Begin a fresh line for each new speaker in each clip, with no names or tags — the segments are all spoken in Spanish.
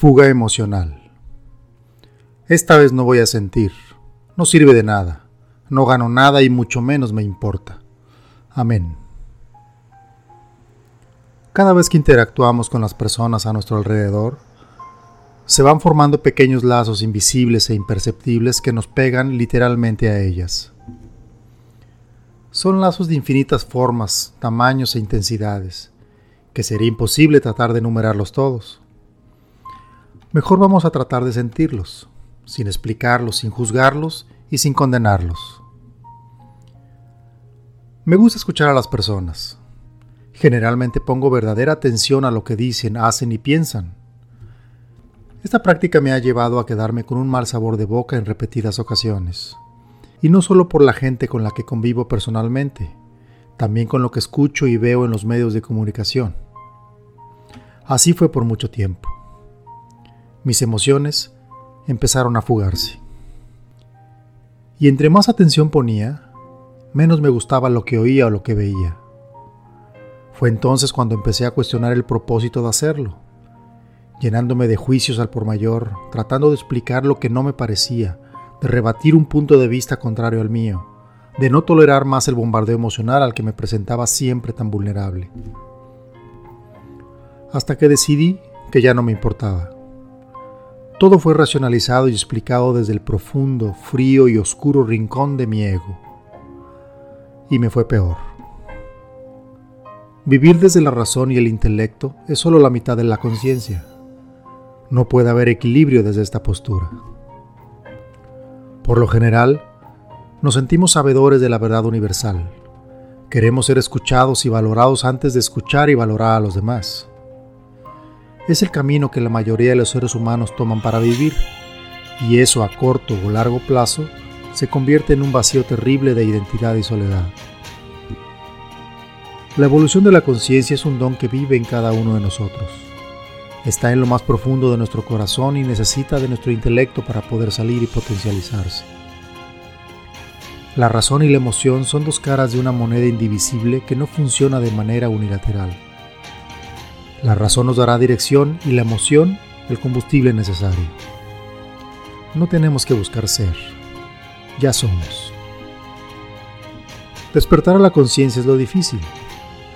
Fuga emocional. Esta vez no voy a sentir. No sirve de nada. No gano nada y mucho menos me importa. Amén. Cada vez que interactuamos con las personas a nuestro alrededor, se van formando pequeños lazos invisibles e imperceptibles que nos pegan literalmente a ellas. Son lazos de infinitas formas, tamaños e intensidades, que sería imposible tratar de enumerarlos todos. Mejor vamos a tratar de sentirlos, sin explicarlos, sin juzgarlos y sin condenarlos. Me gusta escuchar a las personas. Generalmente pongo verdadera atención a lo que dicen, hacen y piensan. Esta práctica me ha llevado a quedarme con un mal sabor de boca en repetidas ocasiones. Y no solo por la gente con la que convivo personalmente, también con lo que escucho y veo en los medios de comunicación. Así fue por mucho tiempo mis emociones empezaron a fugarse. Y entre más atención ponía, menos me gustaba lo que oía o lo que veía. Fue entonces cuando empecé a cuestionar el propósito de hacerlo, llenándome de juicios al por mayor, tratando de explicar lo que no me parecía, de rebatir un punto de vista contrario al mío, de no tolerar más el bombardeo emocional al que me presentaba siempre tan vulnerable. Hasta que decidí que ya no me importaba todo fue racionalizado y explicado desde el profundo, frío y oscuro rincón de mi ego. Y me fue peor. Vivir desde la razón y el intelecto es solo la mitad de la conciencia. No puede haber equilibrio desde esta postura. Por lo general, nos sentimos sabedores de la verdad universal. Queremos ser escuchados y valorados antes de escuchar y valorar a los demás es el camino que la mayoría de los seres humanos toman para vivir, y eso a corto o largo plazo se convierte en un vacío terrible de identidad y soledad. La evolución de la conciencia es un don que vive en cada uno de nosotros. Está en lo más profundo de nuestro corazón y necesita de nuestro intelecto para poder salir y potencializarse. La razón y la emoción son dos caras de una moneda indivisible que no funciona de manera unilateral. La razón nos dará dirección y la emoción el combustible necesario. No tenemos que buscar ser, ya somos. Despertar a la conciencia es lo difícil.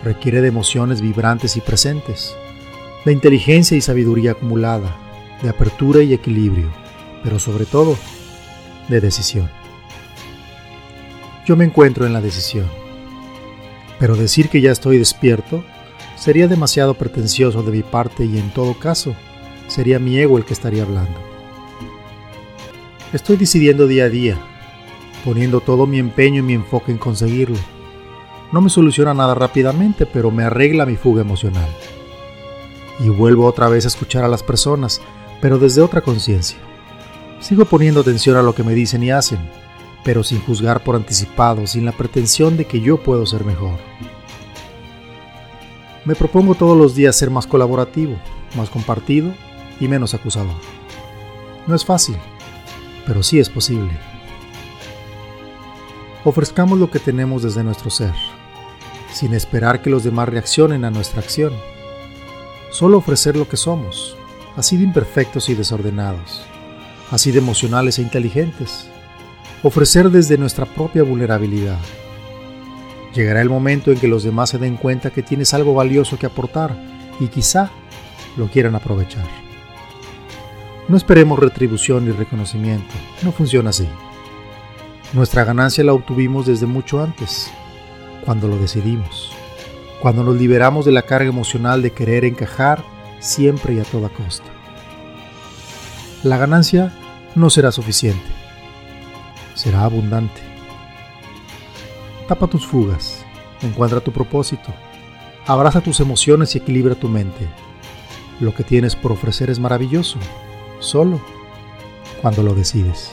Requiere de emociones vibrantes y presentes, de inteligencia y sabiduría acumulada, de apertura y equilibrio, pero sobre todo, de decisión. Yo me encuentro en la decisión, pero decir que ya estoy despierto Sería demasiado pretencioso de mi parte y en todo caso, sería mi ego el que estaría hablando. Estoy decidiendo día a día, poniendo todo mi empeño y mi enfoque en conseguirlo. No me soluciona nada rápidamente, pero me arregla mi fuga emocional. Y vuelvo otra vez a escuchar a las personas, pero desde otra conciencia. Sigo poniendo atención a lo que me dicen y hacen, pero sin juzgar por anticipado, sin la pretensión de que yo puedo ser mejor. Me propongo todos los días ser más colaborativo, más compartido y menos acusador. No es fácil, pero sí es posible. Ofrezcamos lo que tenemos desde nuestro ser, sin esperar que los demás reaccionen a nuestra acción. Solo ofrecer lo que somos, así de imperfectos y desordenados, así de emocionales e inteligentes. Ofrecer desde nuestra propia vulnerabilidad Llegará el momento en que los demás se den cuenta que tienes algo valioso que aportar y quizá lo quieran aprovechar. No esperemos retribución ni reconocimiento, no funciona así. Nuestra ganancia la obtuvimos desde mucho antes, cuando lo decidimos, cuando nos liberamos de la carga emocional de querer encajar siempre y a toda costa. La ganancia no será suficiente, será abundante Tapa tus fugas, encuentra tu propósito, abraza tus emociones y equilibra tu mente. Lo que tienes por ofrecer es maravilloso, solo cuando lo decides.